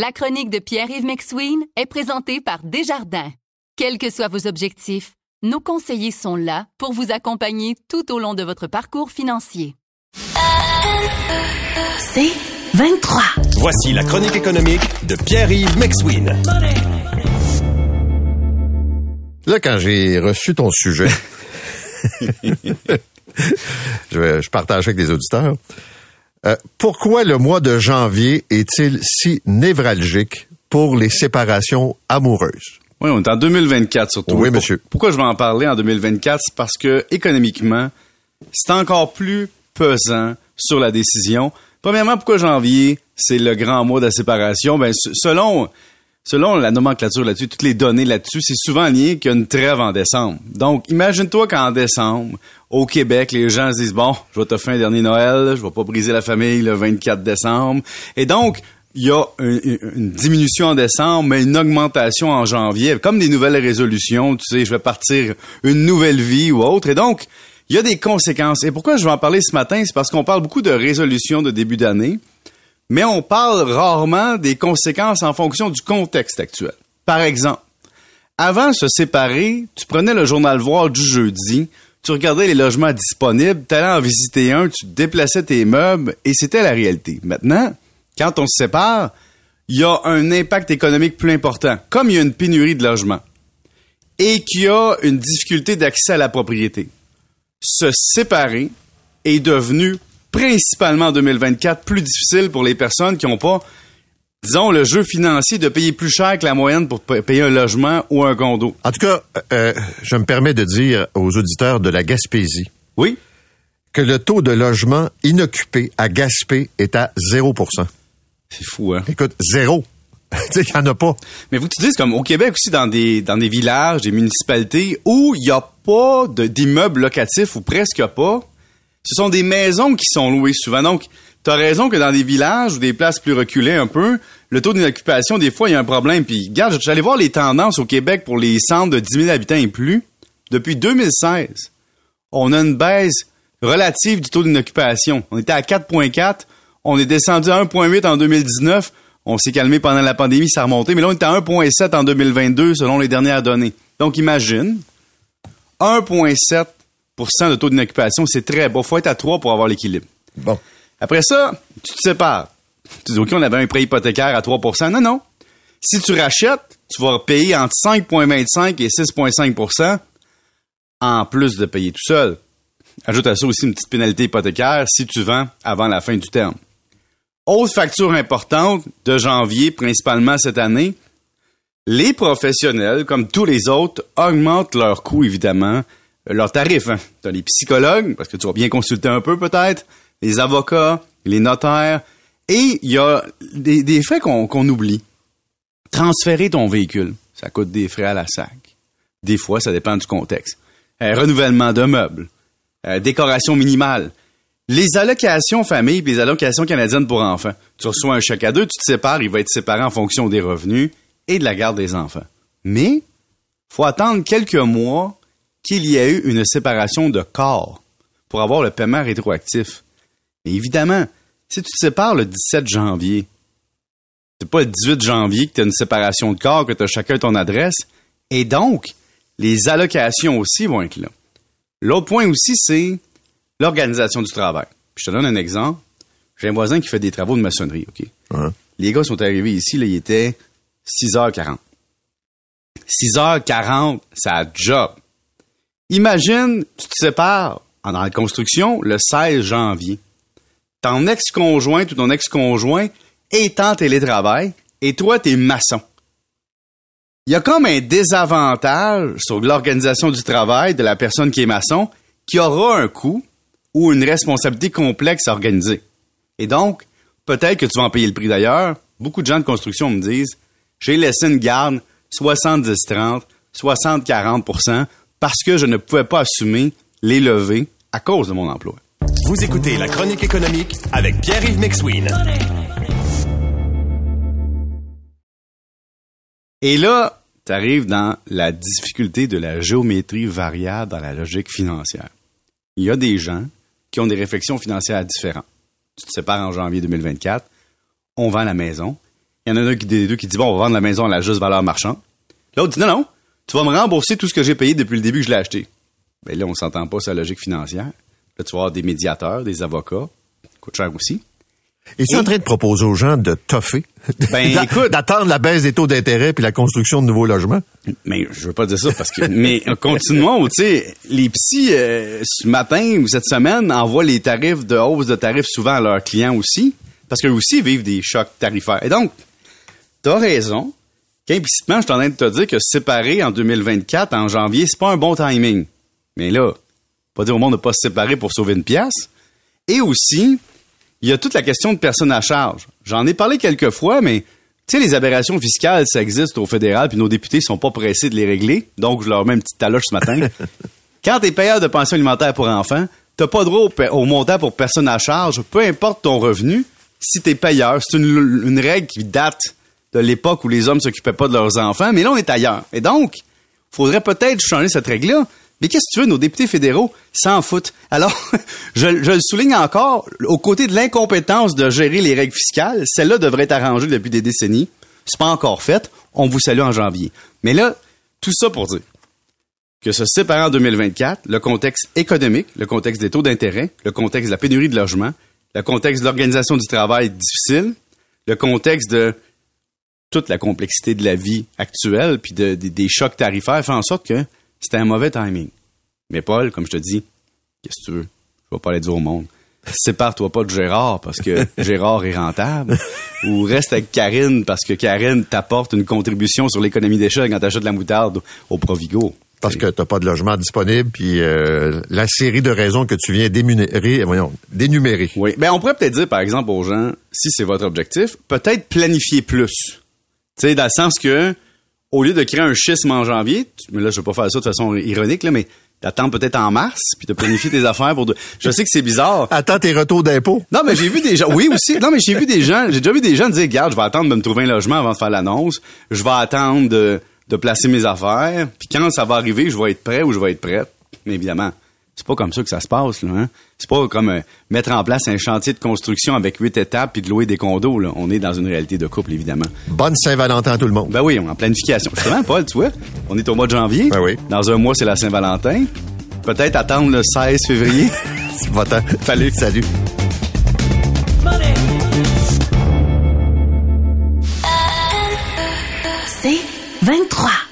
La chronique de Pierre-Yves McSween est présentée par Desjardins. Quels que soient vos objectifs, nos conseillers sont là pour vous accompagner tout au long de votre parcours financier. C'est 23. Voici la chronique économique de Pierre-Yves McSween. Là, quand j'ai reçu ton sujet, je, je partage avec des auditeurs. Euh, pourquoi le mois de janvier est-il si névralgique pour les séparations amoureuses? Oui, on est en 2024 surtout. Oui, monsieur. Pourquoi je vais en parler en 2024? C'est parce que économiquement, c'est encore plus pesant sur la décision. Premièrement, pourquoi janvier, c'est le grand mois de la séparation? Ben, selon Selon la nomenclature là-dessus, toutes les données là-dessus, c'est souvent lié qu'il y a une trêve en décembre. Donc, imagine-toi qu'en décembre, au Québec, les gens se disent, bon, je vais te faire un dernier Noël, je vais pas briser la famille le 24 décembre. Et donc, il y a une, diminution en décembre, mais une augmentation en janvier, comme des nouvelles résolutions, tu sais, je vais partir une nouvelle vie ou autre. Et donc, il y a des conséquences. Et pourquoi je vais en parler ce matin? C'est parce qu'on parle beaucoup de résolutions de début d'année mais on parle rarement des conséquences en fonction du contexte actuel. Par exemple, avant de se séparer, tu prenais le journal Voir du jeudi, tu regardais les logements disponibles, tu allais en visiter un, tu déplaçais tes meubles et c'était la réalité. Maintenant, quand on se sépare, il y a un impact économique plus important, comme il y a une pénurie de logements et qu'il y a une difficulté d'accès à la propriété. Se séparer est devenu principalement en 2024, plus difficile pour les personnes qui n'ont pas, disons, le jeu financier de payer plus cher que la moyenne pour payer un logement ou un condo. En tout cas, euh, je me permets de dire aux auditeurs de la Gaspésie. Oui? Que le taux de logement inoccupé à Gaspé est à 0% C'est fou, hein? Écoute, zéro. tu sais, il n'y en a pas. Mais vous te dites, comme au Québec aussi, dans des, dans des villages, des municipalités où il n'y a pas d'immeubles locatifs ou presque pas, ce sont des maisons qui sont louées souvent. Donc, tu as raison que dans des villages ou des places plus reculées un peu, le taux d'inoccupation, des fois, il y a un problème. Puis, regarde, j'allais voir les tendances au Québec pour les centres de 10 000 habitants et plus. Depuis 2016, on a une baisse relative du taux d'inoccupation. On était à 4,4. On est descendu à 1,8 en 2019. On s'est calmé pendant la pandémie, ça a remonté. Mais là, on est à 1,7 en 2022 selon les dernières données. Donc, imagine, 1,7 de taux d'inoccupation, c'est très bas. faut être à 3 pour avoir l'équilibre. Bon. Après ça, tu te sépares. Tu dis, OK, on avait un prêt hypothécaire à 3% Non, non. Si tu rachètes, tu vas payer entre 5,25 et 6,5% en plus de payer tout seul. Ajoute à ça aussi une petite pénalité hypothécaire si tu vends avant la fin du terme. Autre facture importante de janvier, principalement cette année, les professionnels, comme tous les autres, augmentent leurs coûts, évidemment, leurs tarifs. Hein. Tu as les psychologues, parce que tu vas bien consulter un peu peut-être, les avocats, les notaires, et il y a des, frais qu'on oublie. Transférer ton véhicule, ça coûte des frais à la SAC. Des fois, ça dépend du contexte. Euh, renouvellement de meubles, euh, décoration minimale. Les allocations famille et les allocations canadiennes pour enfants. Tu reçois un chèque à deux, tu te sépares, il va être séparé en fonction des revenus et de la garde des enfants. Mais, faut attendre quelques mois qu'il y a eu une séparation de corps pour avoir le paiement rétroactif. Mais évidemment, si tu te sépares le 17 janvier, c'est pas le 18 janvier que tu as une séparation de corps, que tu as chacun ton adresse, et donc, les allocations aussi vont être là. L'autre point aussi, c'est l'organisation du travail. je te donne un exemple. J'ai un voisin qui fait des travaux de maçonnerie, OK? Les gars sont arrivés ici, là, il était 6h40. 6h40, ça job. Imagine, tu te sépares dans la construction le 16 janvier. Ton ex-conjoint ou ton ex-conjoint est en télétravail et toi, tu es maçon. Il y a comme un désavantage sur l'organisation du travail de la personne qui est maçon qui aura un coût ou une responsabilité complexe à organiser. Et donc, peut-être que tu vas en payer le prix d'ailleurs. Beaucoup de gens de construction me disent, j'ai laissé une garde 70-30, 60-40 parce que je ne pouvais pas assumer les levées à cause de mon emploi. Vous écoutez la chronique économique avec Pierre-Yves McSween. Et là, tu arrives dans la difficulté de la géométrie variable dans la logique financière. Il y a des gens qui ont des réflexions financières différentes. Tu te sépares en janvier 2024, on vend la maison. Il y en a un qui, des deux qui dit, bon, on va vendre la maison à la juste valeur marchande. L'autre dit, non, non, tu vas me rembourser tout ce que j'ai payé depuis le début que je l'ai acheté. Ben là, on s'entend pas la logique financière. Là, tu vas avoir des médiateurs, des avocats. Coûte cher aussi. Es-tu en train de proposer aux gens de toffer? Ben. D'attendre la baisse des taux d'intérêt puis la construction de nouveaux logements? Mais je veux pas dire ça parce que. mais euh, continuons, tu sais, les psys euh, ce matin ou cette semaine envoient les tarifs de hausse de tarifs souvent à leurs clients aussi, parce qu'eux aussi vivent des chocs tarifaires. Et donc, t'as raison. Qu'implicitement, je suis en train de te dire que se séparer en 2024, en janvier, c'est pas un bon timing. Mais là, pas dire au monde de pas se séparer pour sauver une pièce. Et aussi, il y a toute la question de personnes à charge. J'en ai parlé quelques fois, mais tu sais, les aberrations fiscales, ça existe au fédéral, puis nos députés sont pas pressés de les régler. Donc, je leur mets une petite taloche ce matin. Quand t'es payeur de pension alimentaire pour enfants, t'as pas droit au, montant pour personne à charge, peu importe ton revenu, si t'es payeur. C'est une, une règle qui date de l'époque où les hommes s'occupaient pas de leurs enfants, mais là, on est ailleurs. Et donc, faudrait peut-être changer cette règle-là. Mais qu'est-ce que tu veux, nos députés fédéraux? S'en foutent. Alors, je, le souligne encore, aux côtés de l'incompétence de gérer les règles fiscales, celle-là devrait être arrangée depuis des décennies. C'est pas encore fait. On vous salue en janvier. Mais là, tout ça pour dire que se séparer en 2024, le contexte économique, le contexte des taux d'intérêt, le contexte de la pénurie de logement, le contexte de l'organisation du travail difficile, le contexte de toute la complexité de la vie actuelle, puis de- de- des chocs tarifaires, fait en sorte que c'était un mauvais timing. Mais Paul, comme je te dis, qu'est-ce que tu veux? Je vais pas aller dire au monde. Sépare-toi pas de Gérard parce que Gérard est rentable. Ou reste avec Karine parce que Karine t'apporte une contribution sur l'économie d'échelle quand t'achètes de la moutarde au Provigo. Parce que t'as pas de logement disponible, puis euh, la série de raisons que tu viens d'énumérer, voyons, d'énumérer. Oui. Ben, on pourrait peut-être dire, par exemple, aux gens, si c'est votre objectif, peut-être planifier plus. Tu sais, dans le sens que, au lieu de créer un schisme en janvier, tu- mais là, je vais pas faire ça de façon ironique, là, mais t'attends peut-être en mars, puis de planifier tes affaires pour... de- Je sais que c'est bizarre. Attends tes retours d'impôts. Non, mais j'ai vu des gens. Oui, aussi. Non, mais j'ai vu des gens. J'ai déjà vu des gens dire, regarde, je vais attendre de me trouver un logement avant de faire l'annonce. Je vais attendre de, de placer mes affaires. Puis quand ça va arriver, je vais être prêt ou je vais être prête. Mais évidemment, c'est pas comme ça que ça se passe, là. Hein? C'est pas comme euh, mettre en place un chantier de construction avec huit étapes puis de louer des condos. Là. On est dans une réalité de couple, évidemment. Bonne Saint-Valentin à tout le monde. Ben oui, on est en planification. Justement, Paul, tu vois, on est au mois de janvier. Ben oui. Dans un mois, c'est la Saint-Valentin. Peut-être attendre le 16 février. Va-t'en. Salut. Salut. C'est 23.